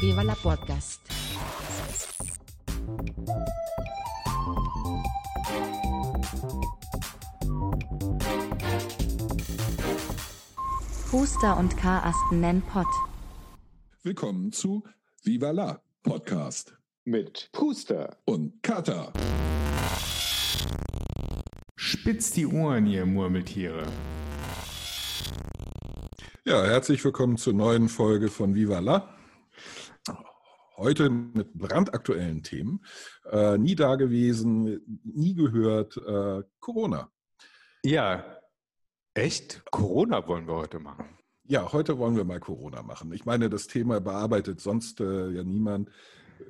Viva la Podcast. Huster und Karasten nennen Pott. Willkommen zu Viva la Podcast mit Puster und Kata. Spitzt die Ohren, ihr Murmeltiere. Ja, herzlich willkommen zur neuen Folge von Viva la. Heute mit brandaktuellen Themen. Äh, nie dagewesen, nie gehört, äh, Corona. Ja, echt? Corona wollen wir heute machen. Ja, heute wollen wir mal Corona machen. Ich meine, das Thema bearbeitet sonst äh, ja niemand.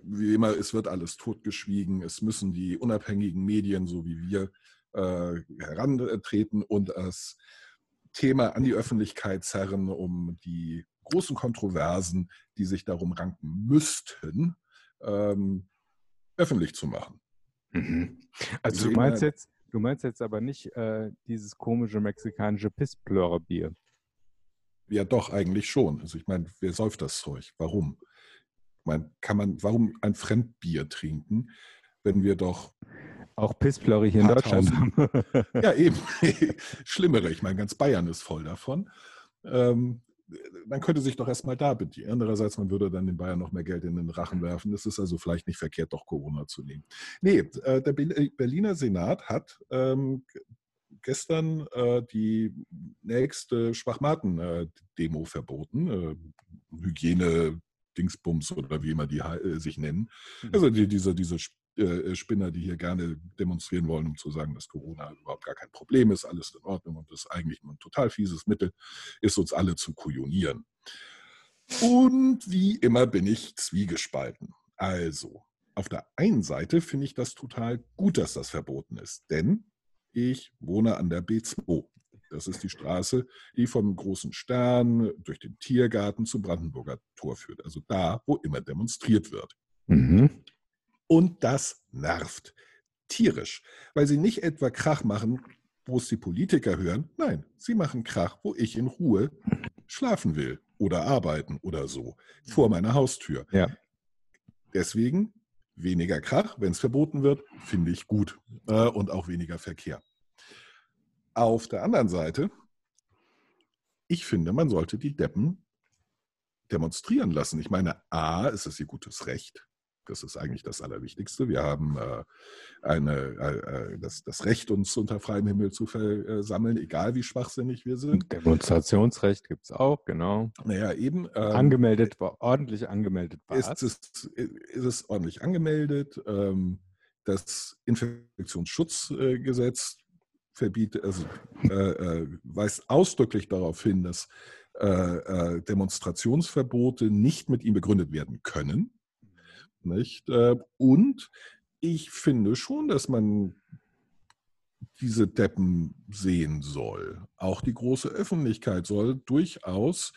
Wie immer, es wird alles totgeschwiegen. Es müssen die unabhängigen Medien, so wie wir, äh, herantreten und das Thema an die Öffentlichkeit zerren, um die großen Kontroversen, die sich darum ranken müssten, ähm, öffentlich zu machen. Mhm. Also du meinst jetzt, du meinst jetzt aber nicht äh, dieses komische mexikanische Pissplörerbier. Ja, doch, eigentlich schon. Also ich meine, wer säuft das Zeug? Warum? Ich meine, kann man, warum ein Fremdbier trinken, wenn wir doch auch Pissplörre hier in Deutschland haben? ja, eben. Schlimmere. Ich meine, ganz Bayern ist voll davon. Ähm, man könnte sich doch erstmal da bedienen. Andererseits, man würde dann den Bayern noch mehr Geld in den Rachen werfen. Es ist also vielleicht nicht verkehrt, doch Corona zu nehmen. Nee, äh, der Berliner Senat hat ähm, gestern äh, die nächste Schwachmaten-Demo verboten. Äh, Hygiene, Dingsbums oder wie immer die äh, sich nennen. Mhm. Also die, diese, diese äh, Spinner, die hier gerne demonstrieren wollen, um zu sagen, dass Corona überhaupt gar kein Problem ist, alles in Ordnung und das eigentlich nur ein total fieses Mittel ist, uns alle zu kujonieren. Und wie immer bin ich zwiegespalten. Also, auf der einen Seite finde ich das total gut, dass das verboten ist, denn ich wohne an der B2. Das ist die Straße, die vom großen Stern durch den Tiergarten zum Brandenburger Tor führt. Also da, wo immer demonstriert wird. Mhm. Und das nervt. Tierisch. Weil sie nicht etwa Krach machen, wo es die Politiker hören. Nein, sie machen Krach, wo ich in Ruhe schlafen will oder arbeiten oder so. Vor meiner Haustür. Ja. Deswegen weniger Krach, wenn es verboten wird, finde ich gut. Äh, und auch weniger Verkehr. Auf der anderen Seite, ich finde, man sollte die Deppen demonstrieren lassen. Ich meine, A, ist es ihr gutes Recht. Das ist eigentlich das Allerwichtigste. Wir haben äh, eine, äh, äh, das, das, Recht, uns unter freiem Himmel zu versammeln, egal wie schwachsinnig wir sind. Demonstrationsrecht gibt es auch, genau. Naja, eben. Ähm, angemeldet, ordentlich angemeldet war ist es. Ist es ordentlich angemeldet? Ähm, das Infektionsschutzgesetz verbietet, also äh, äh, weist ausdrücklich darauf hin, dass äh, Demonstrationsverbote nicht mit ihm begründet werden können. Nicht? Äh, und ich finde schon, dass man diese Deppen sehen soll. Auch die große Öffentlichkeit soll durchaus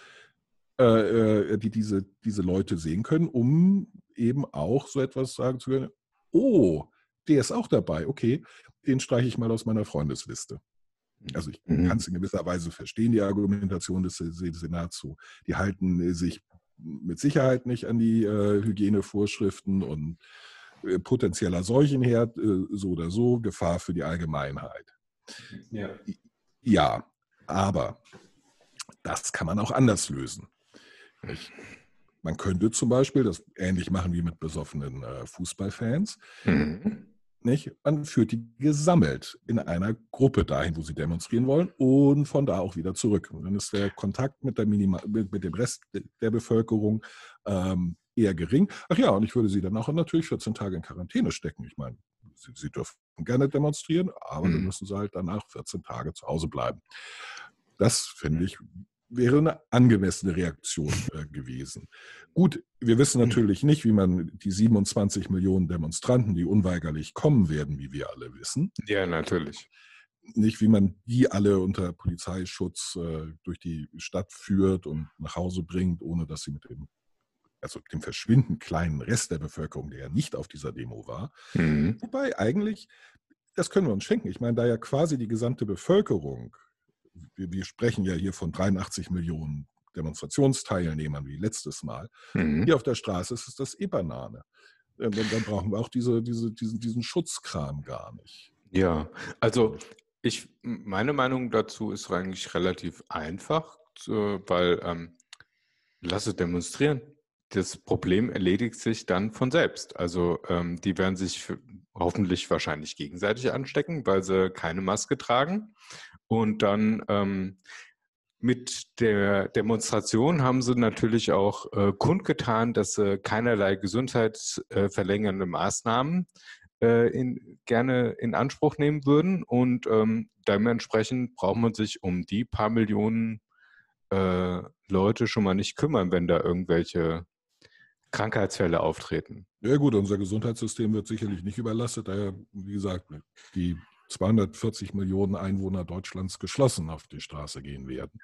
äh, äh, die diese, diese Leute sehen können, um eben auch so etwas sagen zu können, oh, der ist auch dabei, okay, den streiche ich mal aus meiner Freundesliste. Also ich mhm. kann es in gewisser Weise verstehen, die Argumentation des Senats so. Die halten sich mit Sicherheit nicht an die äh, Hygienevorschriften und äh, potenzieller Seuchenherd, äh, so oder so, Gefahr für die Allgemeinheit. Ja. ja, aber das kann man auch anders lösen. Nicht? Man könnte zum Beispiel das ähnlich machen wie mit besoffenen äh, Fußballfans. Mhm. Nicht? Man führt die gesammelt in einer Gruppe dahin, wo sie demonstrieren wollen und von da auch wieder zurück. Und dann ist der Kontakt mit, der Minima mit, dem Rest der Bevölkerung ähm, eher gering. Ach ja, und ich würde sie dann auch natürlich 14 Tage in Quarantäne stecken. Ich meine, sie, sie dürfen gerne demonstrieren, aber mhm. dann müssen sie halt danach 14 Tage zu Hause bleiben. Das finde ich wäre eine angemessene Reaktion äh, gewesen. Gut, wir wissen natürlich nicht, wie man die 27 Millionen Demonstranten, die unweigerlich kommen werden, wie wir alle wissen. Ja, natürlich. Nicht, wie man die alle unter Polizeischutz äh, durch die Stadt führt und nach Hause bringt, ohne dass sie mit dem, also dem verschwindend kleinen Rest der Bevölkerung, der ja nicht auf dieser Demo war. Mhm. Wobei eigentlich, das können wir uns schenken. Ich meine, da ja quasi die gesamte Bevölkerung wir, wir, sprechen ja hier von 83 Millionen Demonstrationsteilnehmern wie letztes Mal. Mhm. Hier auf der Straße ist es das E-Banane. Dann, dann brauchen wir auch diese, diese, diesen, diesen Schutzkram gar nicht. Ja, also ich, meine Meinung dazu ist eigentlich relativ einfach, weil ähm, lasse demonstrieren. Das Problem erledigt sich dann von selbst. Also ähm, die werden sich hoffentlich wahrscheinlich gegenseitig anstecken, weil sie keine Maske tragen. Und dann ähm, mit der Demonstration haben sie natürlich auch äh, kundgetan, dass sie keinerlei gesundheitsverlängernde Maßnahmen äh, in, gerne in Anspruch nehmen würden. Und ähm, dementsprechend braucht man sich um die paar Millionen äh, Leute schon mal nicht kümmern, wenn da irgendwelche Krankheitsfälle auftreten. Ja gut, unser Gesundheitssystem wird sicherlich nicht überlastet, da ja, wie gesagt, die 240 Millionen Einwohner Deutschlands geschlossen auf die Straße gehen werden,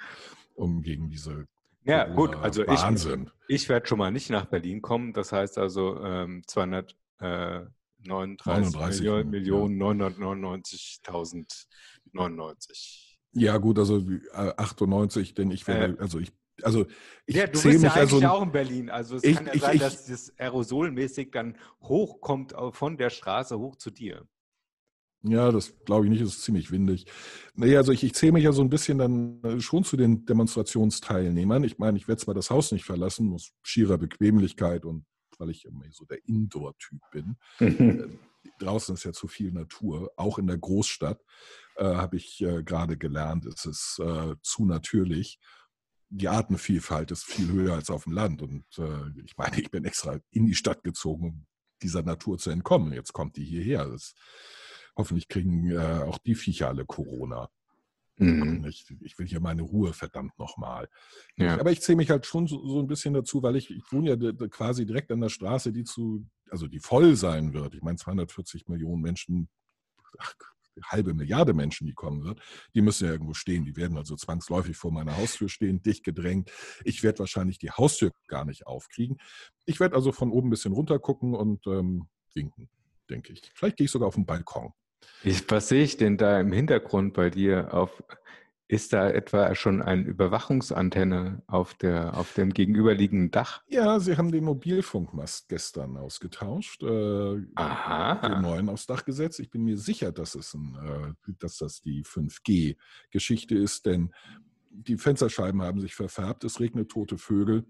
um gegen diese ja, gut, also ich, Wahnsinn. ich werde schon mal nicht nach Berlin kommen. Das heißt also ähm, 239 ja. Millionen 999.099. Ja, gut, also äh, 98, denn ich werde, Äh, also ich, also ich Ja, du zähle bist ja also eigentlich auch in Berlin. Also es Ich- kann ja ich- sein, ich- dass das aerosolmäßig dann hochkommt au- von der Straße hoch zu dir. Ja, das glaube ich nicht, es ist ziemlich windig. Naja, also ich, ich zähle mich ja so ein bisschen dann äh, schon zu den Demonstrationsteilnehmern. Ich meine, ich werde zwar das Haus nicht verlassen, aus schierer Bequemlichkeit und weil ich immer so der Indoor-Typ bin. Äh, Draußen ist ja zu viel Natur, auch in der Großstadt äh, habe ich äh, gerade gelernt, es ist äh, zu natürlich. Die Artenvielfalt ist viel höher als auf dem Land. Und äh, ich meine, ich bin extra in die Stadt gezogen, um dieser Natur zu entkommen. Jetzt kommt die hierher. Das, hoffentlich kriegen äh, auch die Viecher alle Corona. Mhm. Ich, ich will hier meine Ruhe, verdammt nochmal. Ja. Aber ich zähle mich halt schon so, so ein bisschen dazu, weil ich, ich wohne ja quasi direkt an der Straße, die zu, also die voll sein wird. Ich meine, 240 Millionen Menschen, ach, halbe Milliarde Menschen, die kommen wird, die müssen ja irgendwo stehen. Die werden also zwangsläufig vor meiner Haustür stehen, dicht gedrängt. Ich werde wahrscheinlich die Haustür gar nicht aufkriegen. Ich werde also von oben ein bisschen runter gucken und ähm, winken, denke ich. Vielleicht gehe ich sogar auf den Balkon. Ich, was sehe ich denn da im Hintergrund bei dir? Auf, ist da etwa schon eine Überwachungsantenne auf, der, auf dem gegenüberliegenden Dach? Ja, sie haben den Mobilfunkmast gestern ausgetauscht. Äh, den Aha. neuen aufs Dach gesetzt. Ich bin mir sicher, dass, es ein, äh, dass das die 5G-Geschichte ist, denn die Fensterscheiben haben sich verfärbt, es regnet tote Vögel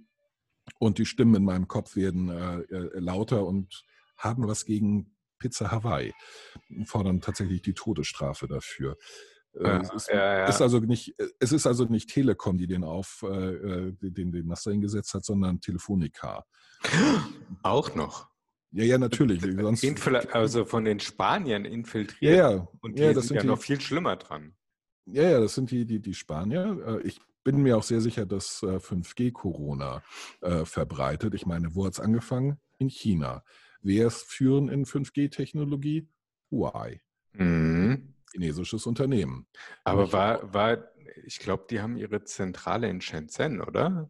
und die Stimmen in meinem Kopf werden äh, äh, lauter und haben was gegen Pizza Hawaii, fordern tatsächlich die Todesstrafe dafür. Äh, Ja, es ist, ja, ja. ist also nicht, es ist also nicht Telekom, die den auf äh, äh, den, den Mast eingesetzt hat, sondern Telefonica. Auch noch. Ja, ja, natürlich. Infil also von den Spaniern infiltriert. ja. Und die ja, das sind ja sind die, noch viel schlimmer dran. Ja, ja, das sind die, die, die Spanier. Äh, Ich bin mir auch sehr sicher, dass äh, 5G-Corona äh, verbreitet. Ich meine, wo hat es angefangen? In China. Wer ist führend in 5G-Technologie? Huawei, Mhm. chinesisches Unternehmen. Aber war, war ich glaube, die haben ihre Zentrale in Shenzhen, oder?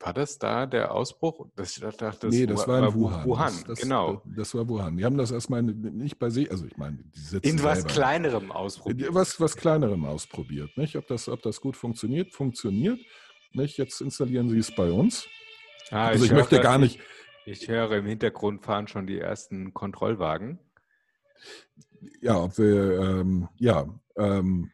War das da der Ausbruch? Das, ich dachte, nee, das war in Wu- Wuhan. Wuhan, das, das, genau. Das war Wuhan. Die haben das erstmal nicht bei sich, also ich meine, die sitzen In was selber- Kleinerem ausprobiert. was, was Kleinerem ausprobiert. Nicht? Ob, das, ob das gut funktioniert, funktioniert. Nicht? Jetzt installieren sie es bei uns. Ah, Also ich höre- möchte gar nicht, Ich höre im Hintergrund fahren schon die ersten Kontrollwagen. ja, ob wir, ähm, ja, ähm,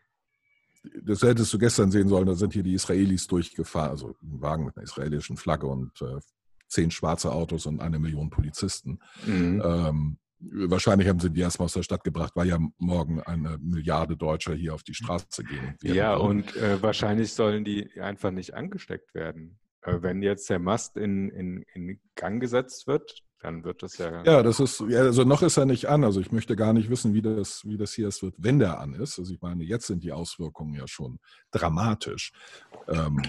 das hättest du gestern sehen sollen, da sind hier die Israelis durchgefahren, also ein Wagen mit einer israelischen Flagge und äh, zehn schwarze Autos und eine Million Polizisten. Mhm. Ähm, wahrscheinlich haben sie die erstmal aus der Stadt gebracht, weil ja morgen eine Milliarde Deutscher hier auf die Straße gehen. werden. Ja, und äh, wahrscheinlich sollen die einfach nicht angesteckt werden. Äh, wenn jetzt der Mast in, in, in Gang gesetzt wird, dann wird das ja. Ja, das ist, ja, also noch ist er nicht an. Also ich möchte gar nicht wissen, wie das, wie das hier erst wird, wenn der an ist. Also ich meine, jetzt sind die Auswirkungen ja schon dramatisch. Ähm,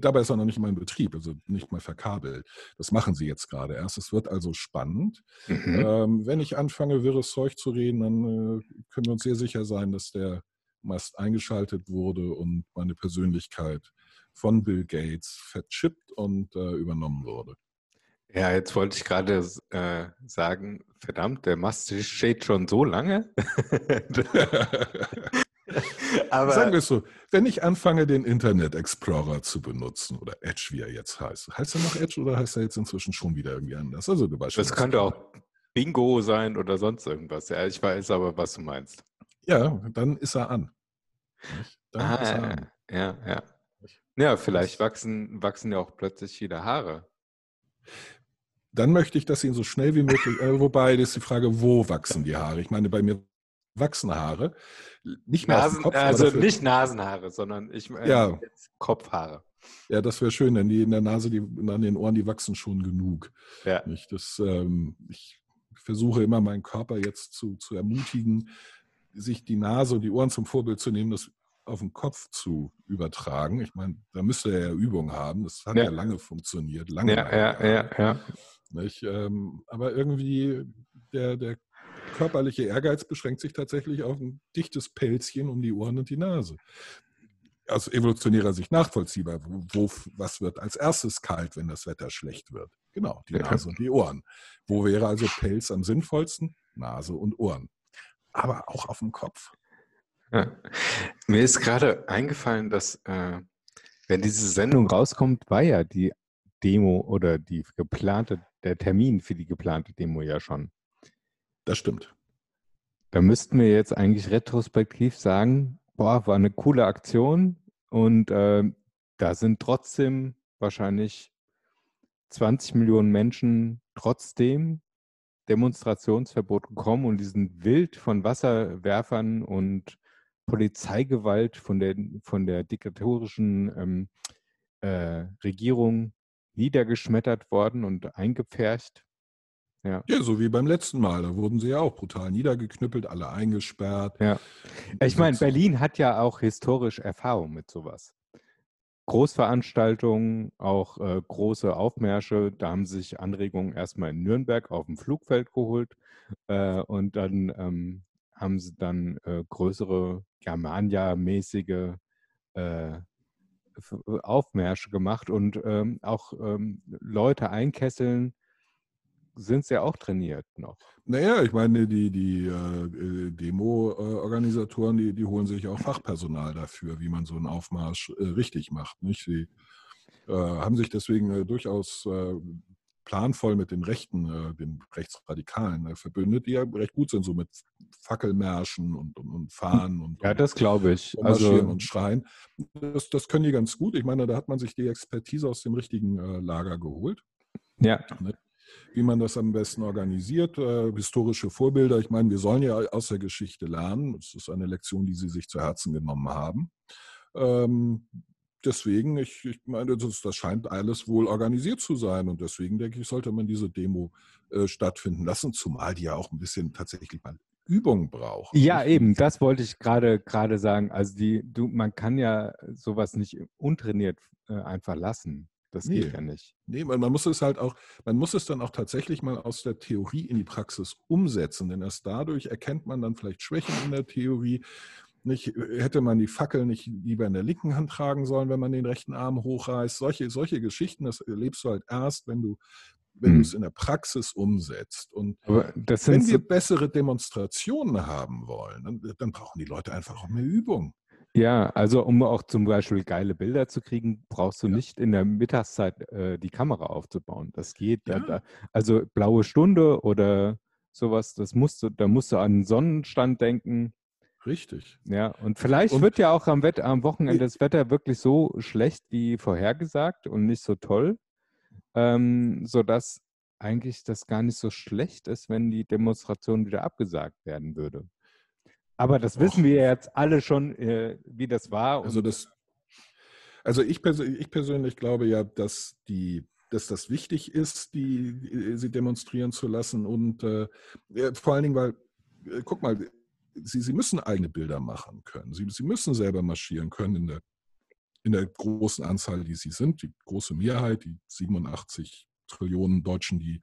dabei ist er noch nicht mal in Betrieb, also nicht mal verkabelt. Das machen sie jetzt gerade erst. Es wird also spannend. Mhm. Ähm, wenn ich anfange, wirres Zeug zu reden, dann äh, können wir uns sehr sicher sein, dass der Mast eingeschaltet wurde und meine Persönlichkeit von Bill Gates verchippt und äh, übernommen wurde. Ja, jetzt wollte ich gerade äh, sagen, verdammt, der Mast steht schon so lange. Aber Sagen wir es so, wenn ich anfange, den Internet Explorer zu benutzen, oder Edge, wie er jetzt heißt, heißt er noch Edge oder heißt er jetzt inzwischen schon wieder irgendwie anders? Also du weißt Das könnte auch Bingo sein oder sonst irgendwas. Ja, ich weiß aber, was du meinst. Ja, dann ist er an. Dann ah, ist er an. Ja, ja. Ja, vielleicht wachsen, wachsen ja auch plötzlich wieder Haare. Dann möchte ich, dass ihn so schnell wie möglich, äh, wobei, das ist die Frage, wo wachsen die Haare? Ich meine, bei mir wachsen Haare. Nicht mehr Nasen, Kopf, Also dafür, nicht Nasenhaare, sondern ich meine ja. Kopfhaare. Ja, das wäre schön, denn die in der Nase, die an den Ohren, die wachsen schon genug. Ja. Nicht? Das, ähm, ich versuche immer meinen Körper jetzt zu, zu ermutigen, sich die Nase und die Ohren zum Vorbild zu nehmen, das auf den Kopf zu übertragen. Ich meine, da müsste er ja Übung haben. Das hat ja, ja lange funktioniert. Lange. Ja, ja, ja, ja. Nicht? Ähm, aber irgendwie der, der körperliche Ehrgeiz beschränkt sich tatsächlich auf ein dichtes Pelzchen um die Ohren und die Nase. Aus evolutionärer Sicht nachvollziehbar. Wo, was wird als erstes kalt, wenn das Wetter schlecht wird? Genau, die Nase und die Ohren. Wo wäre also Pelz am sinnvollsten? Nase und Ohren. Aber auch auf dem Kopf. Ja. Mir ist gerade eingefallen, dass äh, wenn diese Sendung rauskommt, war ja die Demo oder die geplante, der Termin für die geplante Demo ja schon. Das stimmt. Da müssten wir jetzt eigentlich retrospektiv sagen, boah, war eine coole Aktion und äh, da sind trotzdem wahrscheinlich 20 Millionen Menschen trotzdem Demonstrationsverbot gekommen und diesen wild von Wasserwerfern und Polizeigewalt von der, von der diktatorischen ähm, äh, Regierung niedergeschmettert worden und eingepfercht. Ja. ja, so wie beim letzten Mal. Da wurden sie ja auch brutal niedergeknüppelt, alle eingesperrt. Ja. Ich meine, Berlin hat ja auch historisch Erfahrung mit sowas. Großveranstaltungen, auch äh, große Aufmärsche. Da haben sich Anregungen erstmal in Nürnberg auf dem Flugfeld geholt äh, und dann ähm, haben sie dann äh, größere Germania-mäßige äh, Aufmärsche gemacht und ähm, auch ähm, Leute einkesseln, sind sie ja auch trainiert noch. Naja, ich meine, die, die äh, Demo-Organisatoren, die, die holen sich auch Fachpersonal dafür, wie man so einen Aufmarsch äh, richtig macht. Nicht? Sie äh, haben sich deswegen äh, durchaus äh, planvoll mit den Rechten, äh, den Rechtsradikalen äh, verbündet, die ja recht gut sind, so mit Fackelmärschen und, und, und Fahnen und Ja, das glaube ich. Und also und Schreien. Das, das können die ganz gut. Ich meine, da hat man sich die Expertise aus dem richtigen äh, Lager geholt. Ja. Ne? Wie man das am besten organisiert, äh, historische Vorbilder. Ich meine, wir sollen ja aus der Geschichte lernen. Das ist eine Lektion, die Sie sich zu Herzen genommen haben. Ähm, deswegen, ich, ich meine, das, das, scheint alles wohl organisiert zu sein und deswegen denke ich, sollte man diese Demo äh, stattfinden lassen, zumal die ja auch ein bisschen tatsächlich mal Übung braucht. Ja, eben, das wollte ich gerade gerade sagen. Also die, du, man kann ja sowas nicht untrainiert äh, einfach lassen. Das nee. geht ja nicht. Nee, man, man muss es halt auch, man muss es dann auch tatsächlich mal aus der Theorie in die Praxis umsetzen, denn erst dadurch erkennt man dann vielleicht Schwächen in der Theorie nicht, hätte man die Fackel nicht lieber in der linken Hand tragen sollen, wenn man den rechten Arm hochreißt? Solche, solche Geschichten, das erlebst du halt erst, wenn du wenn hm. du es in der Praxis umsetzt. Und wenn wir bessere Demonstrationen haben wollen, dann, dann, brauchen die Leute einfach auch mehr Übung. Ja, also um auch zum Beispiel geile Bilder zu kriegen, brauchst du ja. nicht in der Mittagszeit äh, die Kamera aufzubauen. Das geht. Ja. Da, also blaue Stunde oder sowas, das musst du, da musst du an den Sonnenstand denken. Richtig. Ja, und vielleicht und, wird ja auch am, Wetter, am Wochenende das Wetter wirklich so schlecht wie vorhergesagt und nicht so toll, ähm, sodass eigentlich das gar nicht so schlecht ist, wenn die Demonstration wieder abgesagt werden würde. Aber das wissen wir jetzt alle schon, äh, wie das war. Also, das, also ich, pers ich persönlich glaube ja, dass die dass das wichtig ist, die, sie demonstrieren zu lassen. Und äh, vor allen Dingen, weil, äh, guck mal, sie, sie müssen eigene Bilder machen können. Sie, sie müssen selber marschieren können in der, in der großen Anzahl, die sie sind, die große Mehrheit, die 87 Trillionen Deutschen, die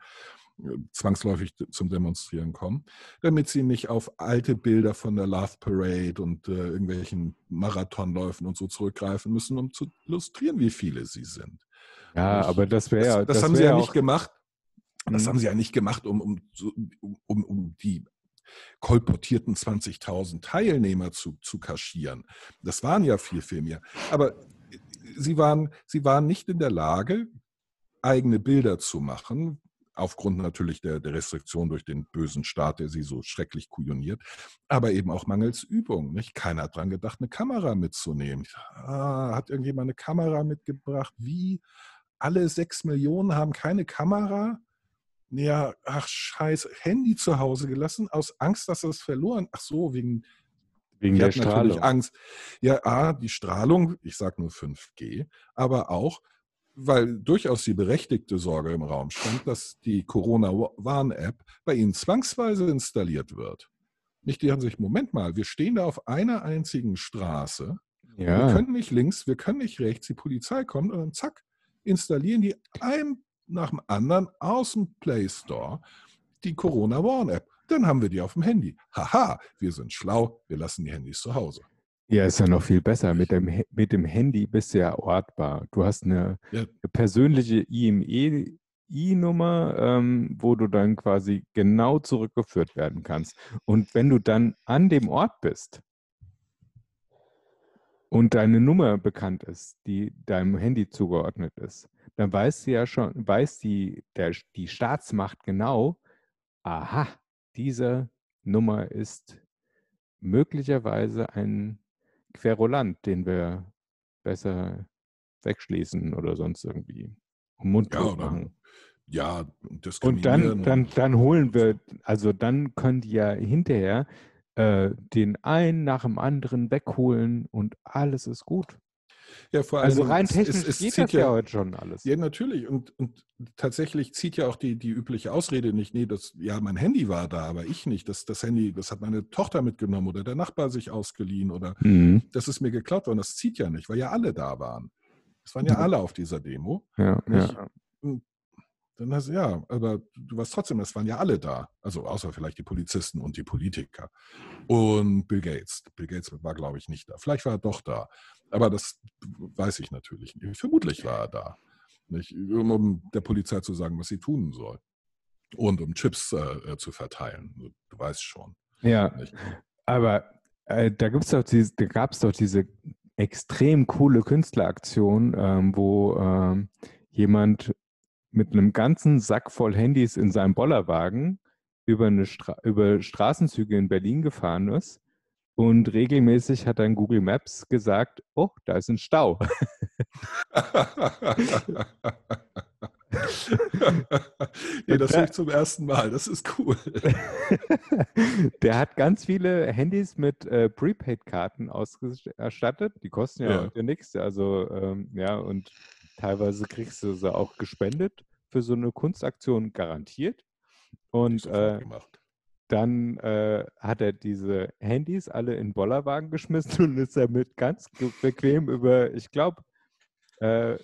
äh, zwangsläufig zum Demonstrieren kommen, damit sie nicht auf alte Bilder von der Love Parade und äh, irgendwelchen Marathonläufen und so zurückgreifen müssen, um zu illustrieren, wie viele sie sind. Ja, ich, aber das wäre das, das, das, haben sie ja nicht gemacht. Das mhm. haben sie ja nicht gemacht, um, um, um, um die kolportierten 20.000 Teilnehmer zu, zu kaschieren. Das waren ja viel, viel mehr. Aber sie waren, sie waren nicht in der Lage, eigene Bilder zu machen, aufgrund natürlich der, der Restriktion durch den bösen Staat, der sie so schrecklich kujoniert, aber eben auch mangels Übung. Nicht? Keiner hat dran gedacht, eine Kamera mitzunehmen. Ah, hat irgendjemand eine Kamera mitgebracht? Wie? Alle sechs Millionen haben keine Kamera? Ja, ach scheiße, Handy zu Hause gelassen, aus Angst, dass er es verloren. Ach so, wegen, Wegen der Strahlung. Angst. Ja, A, die Strahlung, ich sage nur 5G, aber auch, weil durchaus die berechtigte Sorge im Raum stand, dass die Corona-Warn-App bei Ihnen zwangsweise installiert wird. Nicht die haben sich, Moment mal, wir stehen da auf einer einzigen Straße. Ja. Wir können nicht links, wir können nicht rechts, die Polizei kommt und dann zack, installieren die einem nach dem anderen aus dem Play Store die Corona-Warn-App. Dann haben wir die auf dem Handy. Haha, wir sind schlau, wir lassen die Handys zu Hause. Ja, ist ja noch viel besser. Mit dem, mit dem Handy bist du ja ortbar. Du hast eine, Ja. eine persönliche IME-I-Nummer, ähm, wo du dann quasi genau zurückgeführt werden kannst. Und wenn du dann an dem Ort bist und deine Nummer bekannt ist, die deinem Handy zugeordnet ist, dann weiß sie ja schon, weiß die, der, die Staatsmacht genau, aha, diese Nummer ist möglicherweise ein Querulant, den wir besser wegschließen oder sonst irgendwie um Mund Ja, machen. Ja, Und dann, dann, dann holen wir, also dann können die ja hinterher äh, den einen nach dem anderen wegholen und alles ist gut. ja, vor Also allem, rein es- technisch es, es geht zieht das ja heute schon alles. Ja, natürlich. Und, und tatsächlich zieht ja auch die, die übliche Ausrede nicht, nee, das, ja, mein Handy war da, aber ich nicht. Das, das Handy, das hat meine Tochter mitgenommen oder der Nachbar sich ausgeliehen oder Mhm. das ist mir geklaut worden. Das zieht ja nicht, weil ja alle da waren. Es waren ja alle auf dieser Demo. Ja, ja. Dann hast du, ja, aber du warst trotzdem, es waren ja alle da. Also außer vielleicht die Polizisten und die Politiker. Und Bill Gates. Bill Gates war, glaube ich, nicht da. Vielleicht war er doch da. Aber das weiß ich natürlich nicht. Vermutlich war er da. Nicht? Um, der Polizei zu sagen, was sie tun soll. Und um Chips äh, zu verteilen. Du, du weißt schon. ja. Nicht? Aber äh, da gibt's doch diese, da gab es doch diese extrem coole Künstleraktion, ähm, wo ähm, jemand mit einem ganzen Sack voll Handys in seinem Bollerwagen über, eine Stra über Straßenzüge in Berlin gefahren ist und regelmäßig hat dann Google Maps gesagt, oh, da ist ein Stau. nee, das höre ich zum ersten Mal. Das ist cool. Der hat ganz viele Handys mit äh, Prepaid-Karten ausgestattet. Die kosten ja, Ja. heute nichts. Also, ähm, ja, und teilweise kriegst du sie auch gespendet für so eine Kunstaktion garantiert. Und äh, dann äh, hat er diese Handys alle in Bollerwagen geschmissen und ist damit ganz bequem über, ich glaube, äh,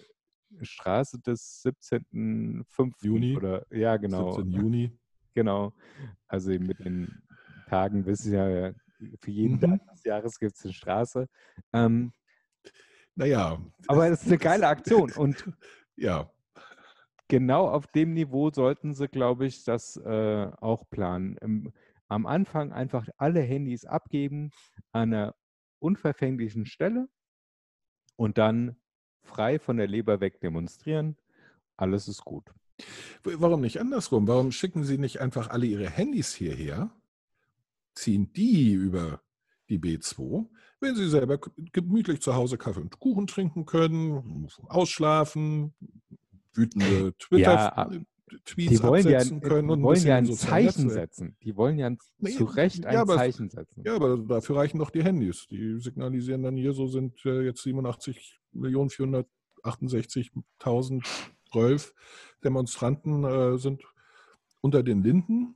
Straße des 17.05. Juni? Oder, ja, genau. 17. Juni. Genau. Also mit den Tagen wissen ja, für jeden Mhm. Tag des Jahres gibt es eine Straße. Ähm, Naja. aber es ist eine geile Aktion und Ja, genau auf dem Niveau sollten sie, glaube ich, das äh, auch planen. Im, am Anfang einfach alle Handys abgeben an einer unverfänglichen Stelle und dann frei von der Leber weg demonstrieren. Alles ist gut. Warum nicht andersrum? Warum schicken Sie nicht einfach alle Ihre Handys hierher, ziehen die über die B2, wenn Sie selber gemütlich zu Hause Kaffee und Kuchen trinken können, ausschlafen, wütende Ja, ah, Twitter-Tweets Die wollen ja, können. die und wollen ja ein Zeichen Netzwerk. setzen. Die wollen ja Nee, zu Recht ja, ein aber- Zeichen setzen. Ja, aber dafür reichen doch die Handys. Die signalisieren dann hier, so sind äh, jetzt 87.468.012 Demonstranten äh, sind unter den Linden.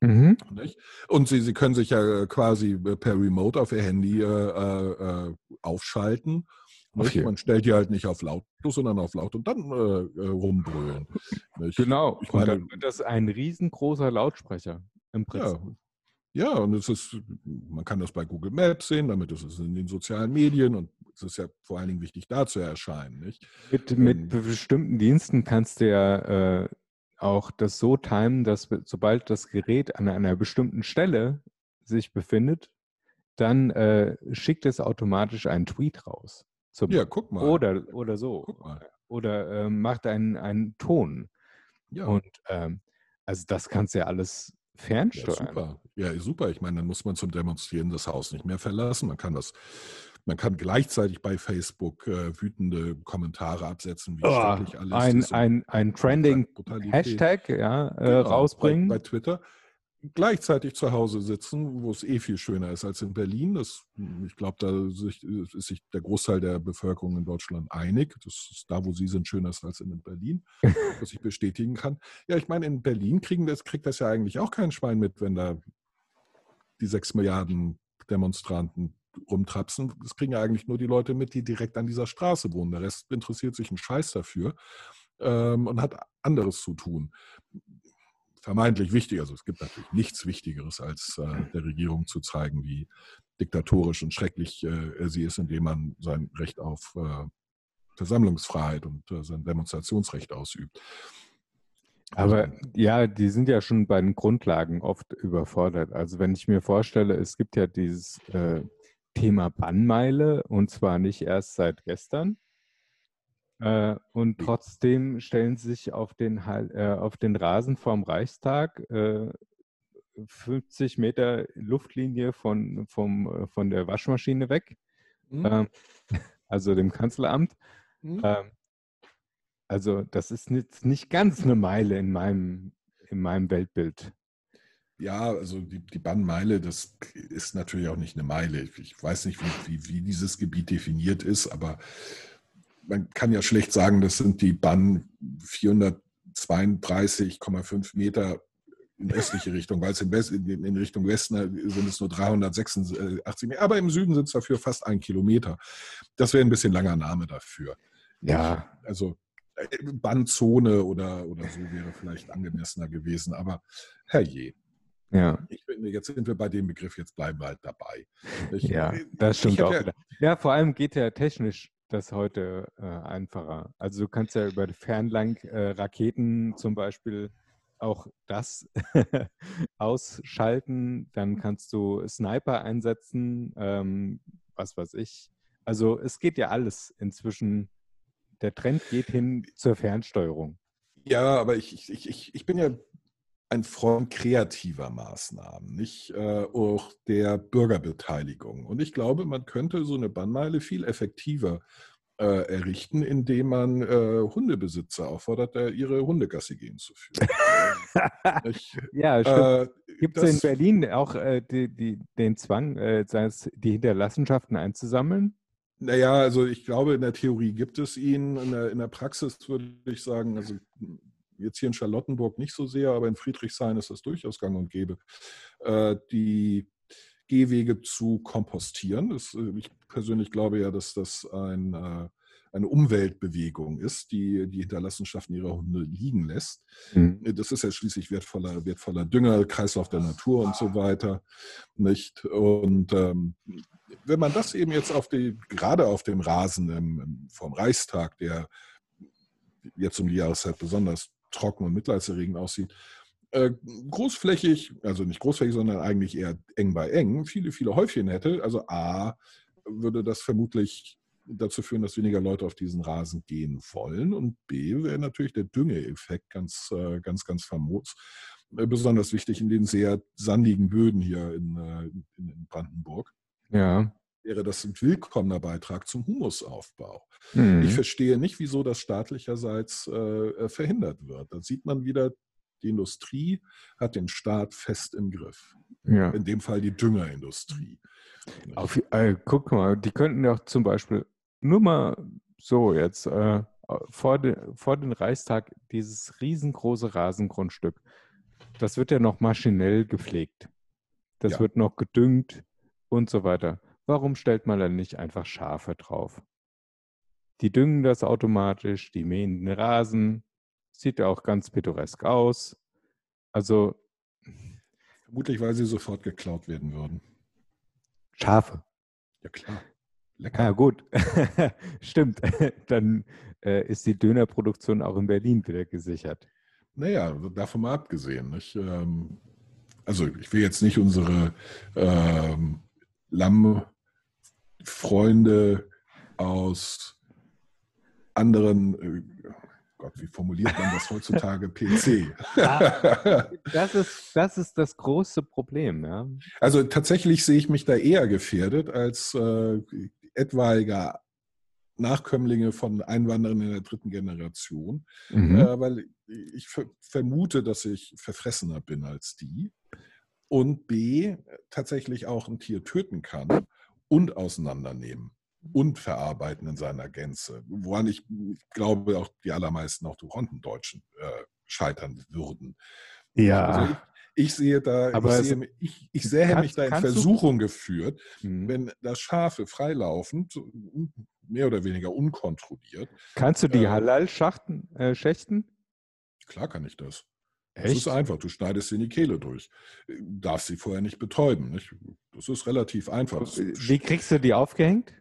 Mhm. Und sie, sie können sich ja quasi per Remote auf ihr Handy äh, äh, aufschalten. Nicht? Okay. Man stellt die halt nicht auf lautlos, sondern auf laut und dann äh, äh, rumbrüllen. Nicht? Genau. Ich und meine- dann wird das ein riesengroßer Lautsprecher im Ja. Prinzip. Ja, und es ist, man kann das bei Google Maps sehen, damit ist es in den sozialen Medien und es ist ja vor allen Dingen wichtig, da zu erscheinen. Nicht? Mit, mit Ähm, bestimmten Diensten kannst du ja äh, auch das so timen, dass sobald das Gerät an einer bestimmten Stelle sich befindet, dann äh, schickt es automatisch einen Tweet raus. Zum Ja, guck mal. oder, oder so. Oder ähm, macht einen, einen Ton. Ja, Und ähm, also das kannst du ja alles ja, fernsteuern. super. Ja, super. Ich meine, dann muss man zum Demonstrieren das Haus nicht mehr verlassen. Man kann das, man kann gleichzeitig bei Facebook äh, wütende Kommentare absetzen, wie Oh, alles ein, ist. und ein, ein Trending Brutalität. Hashtag ja, äh, Genau, rausbringen. Bei, bei Twitter gleichzeitig zu Hause sitzen, wo es eh viel schöner ist als in Berlin. Das, ich glaube, da sich, ist sich der Großteil der Bevölkerung in Deutschland einig. Das ist da, wo sie sind, schöner ist als in Berlin, was ich bestätigen kann. Ja, ich meine, in Berlin kriegen das, kriegt das ja eigentlich auch kein Schwein mit, wenn da die sechs Milliarden Demonstranten rumtrapsen. Das kriegen ja eigentlich nur die Leute mit, die direkt an dieser Straße wohnen. Der Rest interessiert sich einen Scheiß dafür ähm, und hat anderes zu tun. Vermeintlich wichtig, also es gibt natürlich nichts Wichtigeres, als äh, der Regierung zu zeigen, wie diktatorisch und schrecklich äh, sie ist, indem man sein Recht auf äh, Versammlungsfreiheit und äh, sein Demonstrationsrecht ausübt. Aber Also, ja, die sind ja schon bei den Grundlagen oft überfordert. Also wenn ich mir vorstelle, es gibt ja dieses äh, Thema Bannmeile und zwar nicht erst seit gestern. Äh, und trotzdem stellen sie sich auf den, äh, auf den Rasen vorm Reichstag äh, 50 Meter Luftlinie von, vom, äh, von der Waschmaschine weg, hm, ähm, also dem Kanzleramt. hm. Ähm, also das ist jetzt nicht ganz eine Meile in meinem, in meinem Weltbild. Ja, also die, die Bannmeile, das ist natürlich auch nicht eine Meile. Ich weiß nicht, wie, wie, wie dieses Gebiet definiert ist, aber man kann ja schlecht sagen, das sind die Bann 432,5 Meter in östliche Richtung, weil es in, West, in, Richtung Westen sind es nur 386 Meter, aber im Süden sind es dafür fast ein Kilometer. Das wäre ein bisschen langer Name dafür. Ja, Also äh, Bandzone oder, oder so wäre vielleicht angemessener gewesen, aber herrje. Ja, Ich finde, jetzt sind wir bei dem Begriff, jetzt bleiben wir halt dabei. Ich, ja, äh, das stimmt auch ja. Ja, vor allem geht ja technisch das heute äh, einfacher. Also du kannst ja über Fernlang-Raketen zum Beispiel auch das ausschalten. Dann kannst du Sniper einsetzen, ähm, was weiß ich. Also es geht ja alles inzwischen. Der Trend geht hin zur Fernsteuerung. Ja, aber ich- ich, ich, ich bin ja ein Freund kreativer Maßnahmen, nicht äh, auch der Bürgerbeteiligung. Und ich glaube, man könnte so eine Bannmeile viel effektiver äh, errichten, indem man äh, Hundebesitzer auffordert, äh, ihre Hundegasse gehen zu führen. ich, Ja, stimmt. äh, Gibt es in Berlin auch äh, die, die, den Zwang, die Hinterlassenschaften einzusammeln? Naja, also ich glaube, in der Theorie gibt es ihn. In der, in der Praxis würde ich sagen, also jetzt hier in Charlottenburg nicht so sehr, aber in Friedrichshain ist das durchaus gang und gäbe, äh, die Gehwege zu kompostieren. Das, äh, ich persönlich glaube ja, dass das ein, äh, eine Umweltbewegung ist, die die Hinterlassenschaften ihrer Hunde liegen lässt. Das ist ja schließlich wertvoller, wertvoller Dünger, Kreislauf der Natur und so weiter. Nicht? Und ähm, wenn man das eben jetzt auf die, gerade auf dem Rasen im, im, vom Reichstag, der jetzt um die Jahreszeit besonders trocken und mitleidserregend aussieht, äh, großflächig, also nicht großflächig, sondern eigentlich eher eng bei eng, viele, viele Häufchen hätte. Also A, würde das vermutlich dazu führen, dass weniger Leute auf diesen Rasen gehen wollen. Und B wäre natürlich der Düngeeffekt ganz, äh, ganz, ganz famos. Äh, Besonders wichtig in den sehr sandigen Böden hier in, in Brandenburg Ja. Wäre das ein willkommener Beitrag zum Humusaufbau. Mhm. Ich verstehe nicht, wieso das staatlicherseits äh, verhindert wird. Da sieht man wieder, die Industrie hat den Staat fest im Griff. ja. In dem Fall die Düngerindustrie. Auf, äh, guck mal, die könnten ja auch zum Beispiel nur mal so jetzt äh, vor, de, vor den Reichstag dieses riesengroße Rasengrundstück. Das wird ja noch maschinell gepflegt. Das Ja. wird noch gedüngt und so weiter. Warum stellt man dann nicht einfach Schafe drauf? Die düngen das automatisch, die mähen den Rasen, sieht ja auch ganz pittoresk aus. Also Vermutlich, weil sie sofort geklaut werden würden. Schafe. Ja klar. Ja, Lecker. gut. Stimmt. Dann äh, ist die Dönerproduktion auch in Berlin wieder gesichert. naja, davon mal abgesehen. Nicht? Ähm, also ich will jetzt nicht unsere ähm, Lammfreunde aus anderen, äh, Gott, wie formuliert man das heutzutage? PC. das, ist, das ist das große Problem. Ja? Also tatsächlich sehe ich mich da eher gefährdet als äh, etwaiger Nachkömmlinge von Einwanderern in der dritten Generation, mhm. äh, weil ich vermute, dass ich verfressener bin als die und B, tatsächlich auch ein Tier töten kann und auseinandernehmen und verarbeiten in seiner Gänze. Woran ich glaube, auch die allermeisten auch Deutschen äh, scheitern würden. Ja. Also ich, ich, sehe da, Aber ich sehe, ich, ich sehe kannst, mich da in Versuchung du? geführt, mhm. wenn das Schafe freilaufend, mehr oder weniger unkontrolliert. Kannst du die äh, Halal schachten, äh, schächten? Klar kann ich das. Echt? Das ist einfach. Du schneidest sie in die Kehle durch. Darfst sie vorher nicht betäuben. Nicht? Das ist relativ einfach. Wie kriegst du die aufgehängt?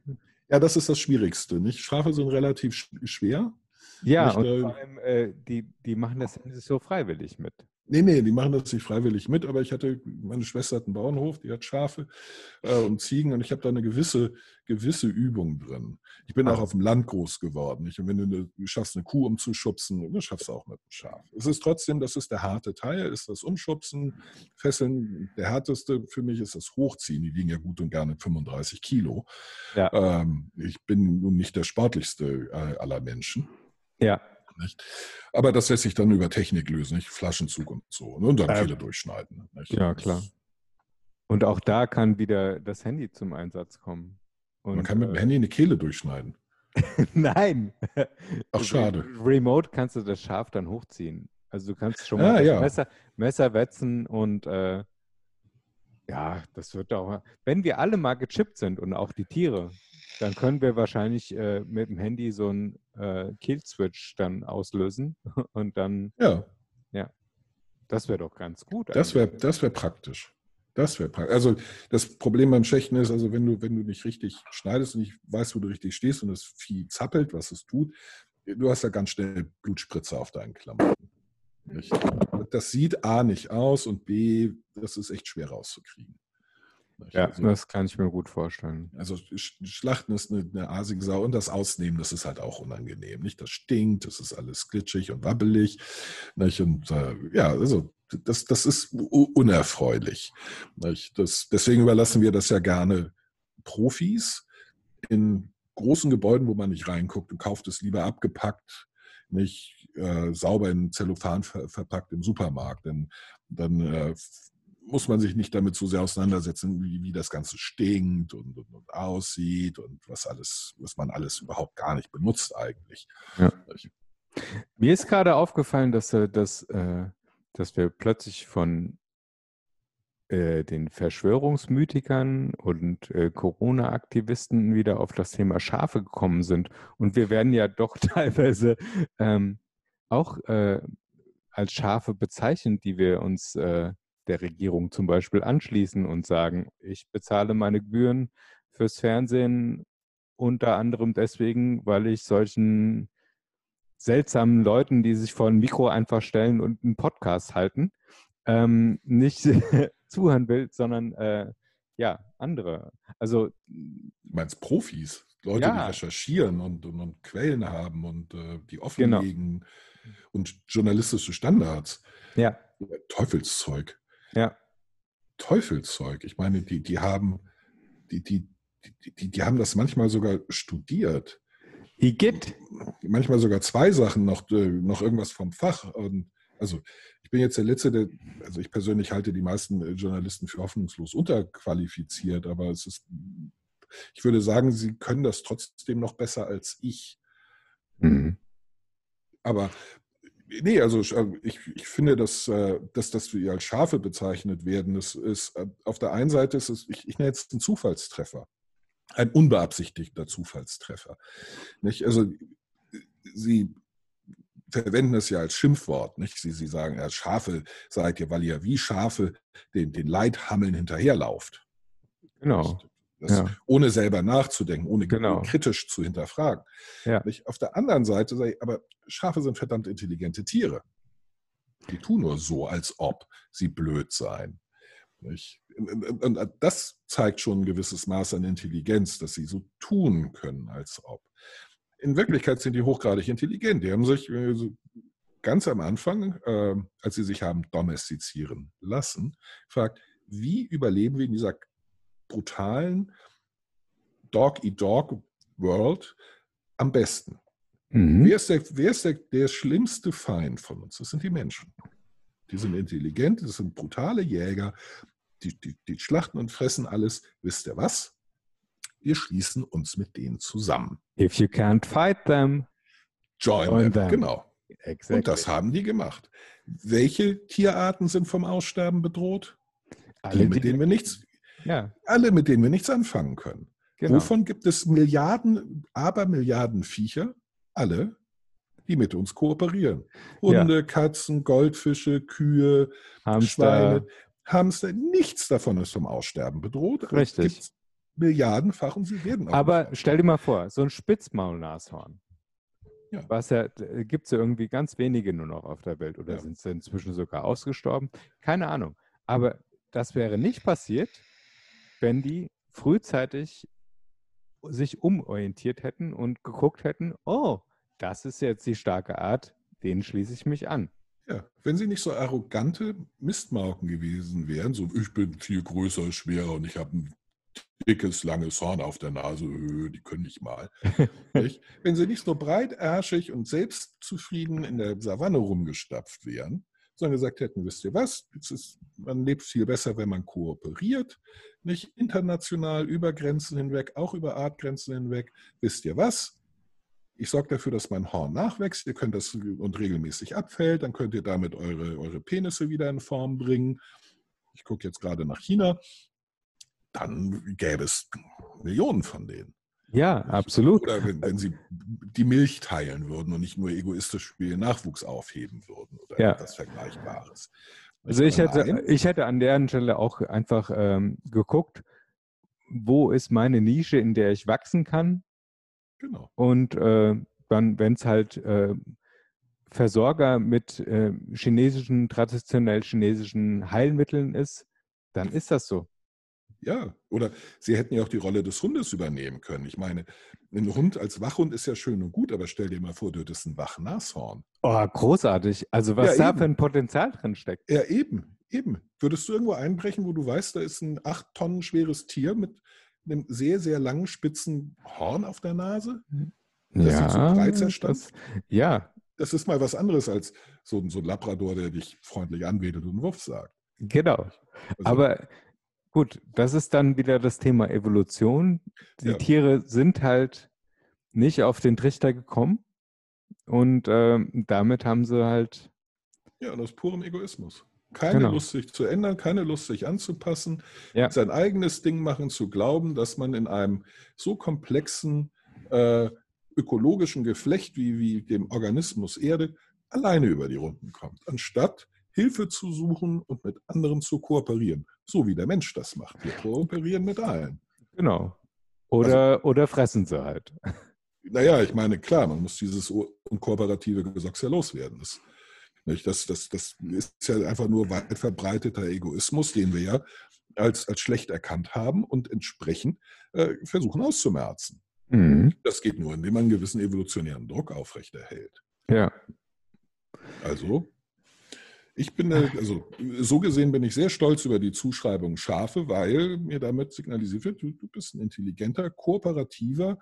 Ja, das ist das Schwierigste. Nicht? Schafe sind relativ schwer. Ja, nicht, und äh, vor allem, äh, die, die machen das so freiwillig mit. Nee, nee, die machen das nicht freiwillig mit, aber ich hatte, meine Schwester hat einen Bauernhof, die hat Schafe äh, und Ziegen und ich habe da eine gewisse, gewisse Übung drin. Ich bin ah. auch auf dem Land groß geworden. Und wenn du, eine, du schaffst, eine Kuh umzuschubsen, das schaffst du auch mit einem Schaf. Es ist trotzdem, das ist der harte Teil, ist das Umschubsen, Fesseln. Der härteste für mich ist das Hochziehen. Die wiegen ja gut und gerne 35 Kilo. Ja. Ähm, ich bin nun nicht der sportlichste äh, aller Menschen. Ja. Nicht? Aber das lässt sich dann über Technik lösen, nicht? Flaschenzug und so. Ne? Und dann Kehle durchschneiden. Nicht? Ja, klar. Und auch da kann wieder das Handy zum Einsatz kommen. Und, Man kann mit dem äh, Handy eine Kehle durchschneiden. Nein. Ach, schade. Remote kannst du das Schaf dann hochziehen. Also du kannst schon mal ah, ja. Messer, Messer wetzen und äh, ja, das wird auch. Wenn wir alle mal gechippt sind und auch die Tiere, dann können wir wahrscheinlich äh, mit dem Handy so einen äh, Kill-Switch dann auslösen und dann. Ja. Ja. Das wäre doch ganz gut. Das wäre das wär praktisch. Das wäre praktisch. Also das Problem beim Schächten ist, also wenn du, wenn du nicht richtig schneidest und nicht weißt, wo du richtig stehst und das Vieh zappelt, was es tut, du hast ja ganz schnell Blutspritze auf deinen Klamotten. Das sieht A nicht aus und B, das ist echt schwer rauszukriegen. Ja, das kann ich mir gut vorstellen. Also Schlachten ist eine, eine asige Sau und das Ausnehmen, das ist halt auch unangenehm. Nicht, das stinkt, das ist alles glitschig und wabbelig. Nicht? Und äh, ja, also das, das ist unerfreulich. Nicht? Das, deswegen überlassen wir das ja gerne Profis in großen Gebäuden, wo man nicht reinguckt und kauft es lieber abgepackt, nicht äh, sauber in Zellophan ver verpackt im Supermarkt. Denn dann äh, muss man sich nicht damit so sehr auseinandersetzen, wie, wie das Ganze stinkt und, und, und, aussieht und was alles, was man alles überhaupt gar nicht benutzt eigentlich. Ja. Mir ist gerade aufgefallen, dass, äh, dass, äh, dass wir plötzlich von äh, den Verschwörungsmythikern und Corona-Aktivisten wieder auf das Thema Schafe gekommen sind. Und wir werden ja doch teilweise ähm, auch äh, als Schafe bezeichnet, die wir uns äh, der Regierung zum Beispiel anschließen und sagen, ich bezahle meine Gebühren fürs Fernsehen unter anderem deswegen, weil ich solchen seltsamen Leuten, die sich vor ein Mikro einfach stellen und einen Podcast halten, ähm, nicht zuhören will, sondern äh, ja, andere. Also du meinst Profis, Leute, ja. die recherchieren und, und, und, Quellen haben und äh, die offenlegen genau. und journalistische Standards. Ja. Teufelszeug. Ja. Teufelszeug. Ich meine, die, die haben, die, die, die, die haben das manchmal sogar studiert. Igitt. Manchmal sogar zwei Sachen noch, äh, noch irgendwas vom Fach. Und also ich bin jetzt der Letzte, der, also ich persönlich halte die meisten äh, Journalisten für hoffnungslos unterqualifiziert, aber es ist, ich würde sagen, sie können das trotzdem noch besser als ich. Mhm. Aber Nee, also äh, ich, ich finde, dass, äh, dass, dass wir als Schafe bezeichnet werden, das ist äh, auf der einen Seite ist es, ich, ich nenne jetzt einen Zufallstreffer. Ein unbeabsichtigter Zufallstreffer. Nicht? Also Sie verwenden es ja als Schimpfwort. Nicht? Sie, Sie sagen, ja, Schafe seid ihr, weil ihr wie Schafe den, den Leithammeln hinterherlauft. Genau. Das, ja. Ohne selber nachzudenken, ohne genau. kritisch zu hinterfragen. Ja. Auf der anderen Seite sage ich, aber Schafe sind verdammt intelligente Tiere. Die tun nur so, als ob sie blöd seien. Nicht? Und das zeigt schon ein gewisses Maß an Intelligenz, dass sie so tun können, als ob. In Wirklichkeit sind die hochgradig intelligent. Die haben sich äh, ganz am Anfang, äh, als sie sich haben domestizieren lassen, gefragt, wie überleben wir in dieser brutalen Dog-Eat-Dog-World am besten? Mhm. Wer ist, der, wer ist der, der schlimmste Feind von uns? Das sind die Menschen. Die sind intelligent, das sind brutale Jäger, die, die, die schlachten und fressen alles. Wisst ihr was? Wir schließen uns mit denen zusammen. If you can't fight them, join, join them. them. Genau. Exactly. Und das haben die gemacht. Welche Tierarten sind vom Aussterben bedroht? Alle, die, mit denen wir nichts, ja. alle, mit denen wir nichts anfangen können. Genau. Wovon gibt es Milliarden, aber Milliarden Viecher? Alle, die mit uns kooperieren. Hunde, ja. Katzen, Goldfische, Kühe, Hamster. Schweine, Hamster. Nichts davon ist vom Aussterben bedroht. Richtig. Milliardenfach und sie werden auch. Aber stell dir mal vor, so ein Spitzmaulnashorn. Ja. Was ja, gibt es ja irgendwie ganz wenige nur noch auf der Welt oder ja. sind sie inzwischen sogar ausgestorben? Keine Ahnung. Aber das wäre nicht passiert, wenn die frühzeitig sich umorientiert hätten und geguckt hätten, oh, das ist jetzt die starke Art, denen schließe ich mich an. Ja, wenn sie nicht so arrogante Mistmarken gewesen wären, so ich bin viel größer, schwerer und ich habe ein dickes, langes Horn auf der Nase, die können nicht mal. Wenn sie nicht so breitärschig und selbstzufrieden in der Savanne rumgestapft wären, sondern gesagt hätten, wisst ihr was, ist, man lebt viel besser, wenn man kooperiert, nicht international über Grenzen hinweg, auch über Artgrenzen hinweg. Wisst ihr was? Ich sorge dafür, dass mein Horn nachwächst. Ihr könnt das und regelmäßig abfällt. Dann könnt ihr damit eure, eure Penisse wieder in Form bringen. Ich gucke jetzt gerade nach China. Dann gäbe es Millionen von denen. Ja, absolut. Oder wenn, wenn, sie die Milch teilen würden und nicht nur egoistisch ihren Nachwuchs aufheben würden oder ja. etwas Vergleichbares. Also ich hätte, ich hätte an deren Stelle auch einfach ähm, geguckt, wo ist meine Nische, in der ich wachsen kann Genau. Und äh, wenn es halt äh, Versorger mit äh, chinesischen, traditionell chinesischen Heilmitteln ist, dann ist das so. Ja, oder sie hätten ja auch die Rolle des Hundes übernehmen können. Ich meine, ein Hund als Wachhund ist ja schön und gut, aber stell dir mal vor, du hättest ein Wachnashorn. Oh, großartig. Also was ja, da eben. für ein Potenzial drin steckt. Ja, eben, eben. Würdest du irgendwo einbrechen, wo du weißt, da ist ein acht Tonnen schweres Tier mit einem sehr, sehr langen, spitzen Horn auf der Nase. Das ja, so breit ja. Das ist mal was anderes als so, so ein Labrador, der dich freundlich anwedet und Wuff sagt. Genau. Also, Aber gut, das ist dann wieder das Thema Evolution. Die ja. Tiere sind halt nicht auf den Trichter gekommen und äh, damit haben sie halt. Ja, und aus purem Egoismus. Keine genau. Lust, sich zu ändern, keine Lust, sich anzupassen, ja. sein eigenes Ding machen, zu glauben, dass man in einem so komplexen äh, ökologischen Geflecht wie, wie dem Organismus Erde alleine über die Runden kommt, anstatt Hilfe zu suchen und mit anderen zu kooperieren. So wie der Mensch das macht. Wir kooperieren mit allen. Genau. Oder, also, oder fressen sie halt. Naja, ich meine, klar, man muss dieses unkooperative Gesocks ja loswerden. Das das, das, das ist ja einfach nur weit verbreiteter Egoismus, den wir ja als, als schlecht erkannt haben und entsprechend äh, versuchen auszumerzen. Mhm. Das geht nur, indem man einen gewissen evolutionären Druck aufrechterhält. Ja. Also, ich bin, äh, also so gesehen bin ich sehr stolz über die Zuschreibung Schafe, weil mir damit signalisiert wird, du, du bist ein intelligenter, kooperativer,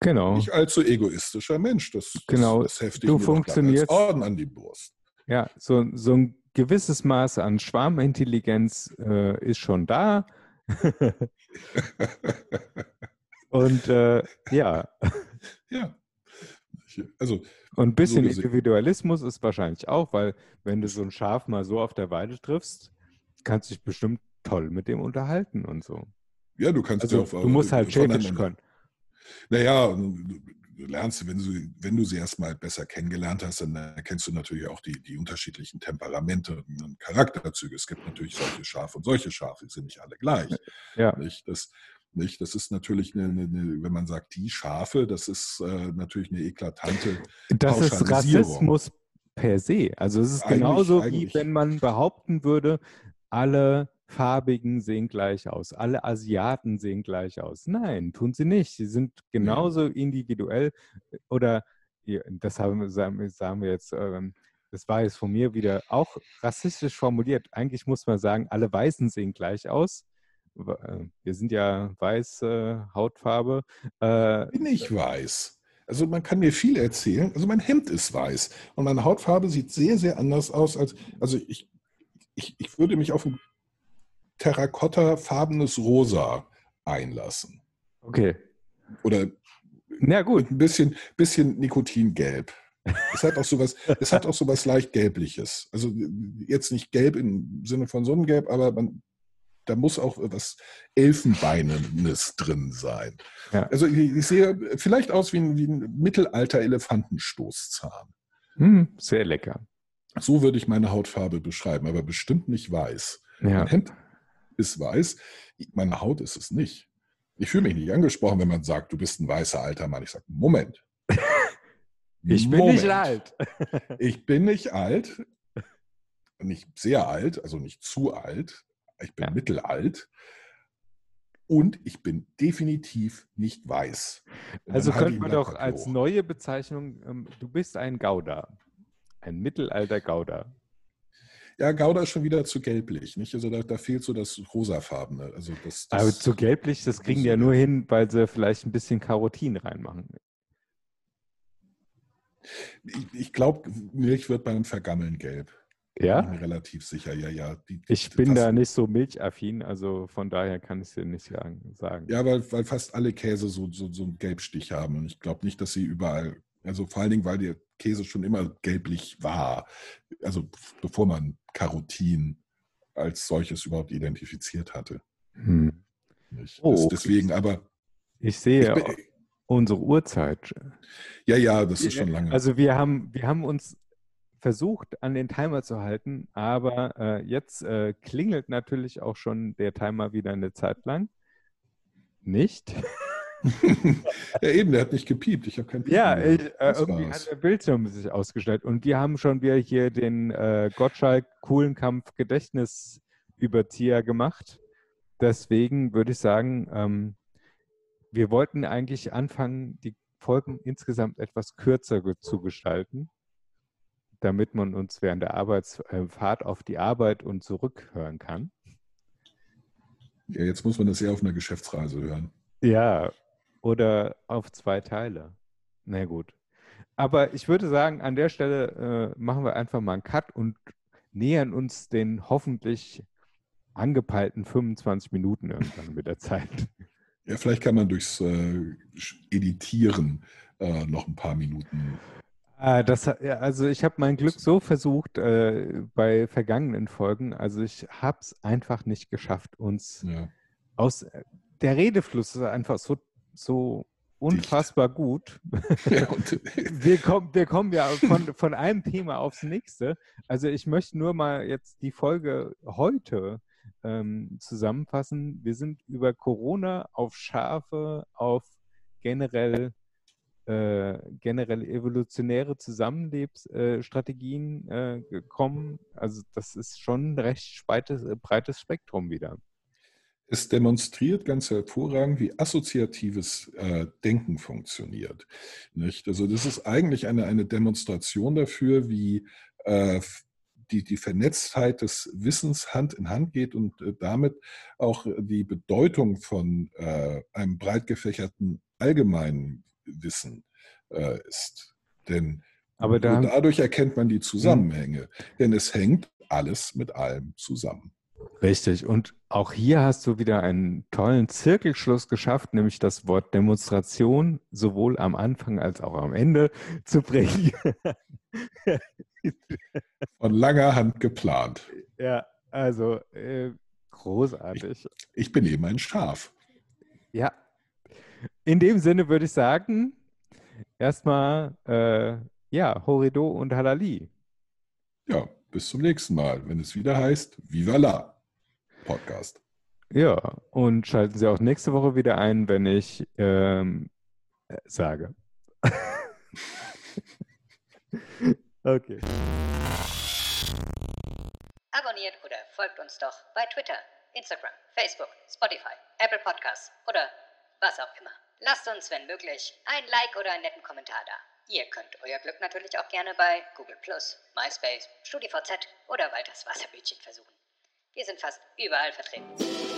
genau. nicht allzu egoistischer Mensch. Das, genau. das, das heftig du funktionierst Orden an die Brust. Ja, so, so ein gewisses Maß an Schwarmintelligenz äh, ist schon da. Und äh, ja. Ja. Also, und ein bisschen so Individualismus ist wahrscheinlich auch, weil wenn du so ein Schaf mal so auf der Weide triffst, kannst du dich bestimmt toll mit dem unterhalten und so. Ja, du kannst also, ja auch, Du musst halt Schädisch können. Naja, du lernst, wenn du, wenn du sie erstmal besser kennengelernt hast, dann erkennst du natürlich auch die, die unterschiedlichen Temperamente und Charakterzüge. Es gibt natürlich solche Schafe und solche Schafe, die sind nicht alle gleich. Ja. Nicht? Das, nicht? das ist natürlich, eine, eine, wenn man sagt, die Schafe, das ist äh, natürlich eine eklatante Das ist Rassismus per se. Also es ist eigentlich, genauso eigentlich. wie wenn man behaupten würde, alle Farbigen sehen gleich aus, alle Asiaten sehen gleich aus. Nein, tun sie nicht. Sie sind genauso ja. individuell oder das haben, sagen wir jetzt, ähm, das war jetzt von mir wieder auch rassistisch formuliert. Eigentlich muss man sagen, alle Weißen sehen gleich aus. Äh, wir sind ja weiße Hautfarbe. Äh, Bin ich weiß. Also man kann mir viel erzählen. Also mein Hemd ist weiß und meine Hautfarbe sieht sehr, sehr anders aus als, also ich, ich, ich würde mich auf ein terrakottafarbenes Rosa einlassen. Okay. Oder Na gut. ein bisschen, bisschen Nikotingelb. Es hat auch sowas, es hat auch sowas leicht gelbliches. Also jetzt nicht gelb im Sinne von Sonnengelb, aber man, da muss auch was Elfenbeinenes drin sein. Ja. Also ich, ich, sehe vielleicht aus wie ein, wie ein Mittelalter-Elefantenstoßzahn. Hm, sehr lecker. So würde ich meine Hautfarbe beschreiben, aber bestimmt nicht weiß. Ja. Mein Hemd ist weiß, meine Haut ist es nicht. Ich fühle mich nicht angesprochen, wenn man sagt, du bist ein weißer alter Mann. Ich sage, Moment. ich bin Moment. nicht alt. ich bin nicht alt, nicht sehr alt, also nicht zu alt, ich bin ja. mittelalt und ich bin definitiv nicht weiß. Also könnte man doch als neue Bezeichnung, ähm, du bist ein Gouda, ein mittelalter Gouda. Ja, Gouda ist schon wieder zu gelblich, nicht? Also da, da fehlt so das rosafarbene. Also das, das, Aber zu gelblich, das kriegen die ja nur hin, weil sie vielleicht ein bisschen Karotin reinmachen. Ich, ich glaube, Milch wird beim Vergammeln gelb. Ja? Bin relativ sicher, ja, ja. Die, ich bin da nicht so milchaffin, also von daher kann ich es dir nicht sagen. Ja, weil, weil fast alle Käse so, so, so einen Gelbstich haben. Und ich glaube nicht, dass sie überall, also vor allen Dingen, weil der Käse schon immer gelblich war. Also bevor man Karotin als solches überhaupt identifiziert hatte. Hm. Oh, deswegen, aber. Ich sehe ich bin, unsere Uhrzeit. Ja, ja, das ist schon lange. Also wir haben, wir haben uns versucht, an den Timer zu halten, aber äh, jetzt äh, klingelt natürlich auch schon der Timer wieder eine Zeit lang. Nicht? ja, eben, der hat nicht gepiept. Ich habe kein Piep Ja, ich, äh, irgendwie war's. hat der Bildschirm sich ausgestellt. Und wir haben schon wieder hier den äh, Gottschalk Kuhlenkampf Gedächtnisüberzieher gemacht. Deswegen würde ich sagen, ähm, wir wollten eigentlich anfangen, die Folgen insgesamt etwas kürzer zu gestalten damit man uns während der Arbeitsfahrt auf die Arbeit und zurück hören kann. Ja, jetzt muss man das ja auf einer Geschäftsreise hören. Ja, oder auf zwei Teile. Na gut. Aber ich würde sagen, an der Stelle äh, machen wir einfach mal einen Cut und nähern uns den hoffentlich angepeilten 25 Minuten irgendwann mit der Zeit. Ja, vielleicht kann man durchs äh, Editieren äh, noch ein paar Minuten Ah, das, also ich habe mein Glück so versucht äh, bei vergangenen Folgen. Also ich habe es einfach nicht geschafft, uns ja. aus der Redefluss ist einfach so, so unfassbar Dicht. gut. Ja, wir, kommen, wir kommen ja von, von einem Thema aufs nächste. Also ich möchte nur mal jetzt die Folge heute ähm, zusammenfassen. Wir sind über Corona auf Schafe, auf generell äh, generell evolutionäre Zusammenlebensstrategien äh, gekommen. Also das ist schon ein recht spreites, äh, breites Spektrum wieder. Es demonstriert ganz hervorragend, wie assoziatives äh, Denken funktioniert. Nicht? Also das ist eigentlich eine, eine Demonstration dafür, wie äh, die, die Vernetztheit des Wissens Hand in Hand geht und äh, damit auch die Bedeutung von äh, einem breit gefächerten allgemeinen Wissen äh, ist. Denn Aber da, dadurch erkennt man die Zusammenhänge. Hm. Denn es hängt alles mit allem zusammen. Richtig. Und auch hier hast du wieder einen tollen Zirkelschluss geschafft, nämlich das Wort Demonstration sowohl am Anfang als auch am Ende zu bringen. Von langer Hand geplant. Ja, also äh, großartig. Ich, ich bin eben ein Schaf. Ja, in dem Sinne würde ich sagen, erstmal, äh, ja, Horido und Halali. Ja, bis zum nächsten Mal, wenn es wieder heißt Viva la Podcast. Ja, und schalten Sie auch nächste Woche wieder ein, wenn ich ähm, äh, sage. Okay. Abonniert oder folgt uns doch bei Twitter, Instagram, Facebook, Spotify, Apple Podcasts oder was auch immer. Lasst uns, wenn möglich, ein Like oder einen netten Kommentar da. Ihr könnt euer Glück natürlich auch gerne bei Google MySpace, StudiVZ oder Walters Wasserbütchen versuchen. Wir sind fast überall vertreten.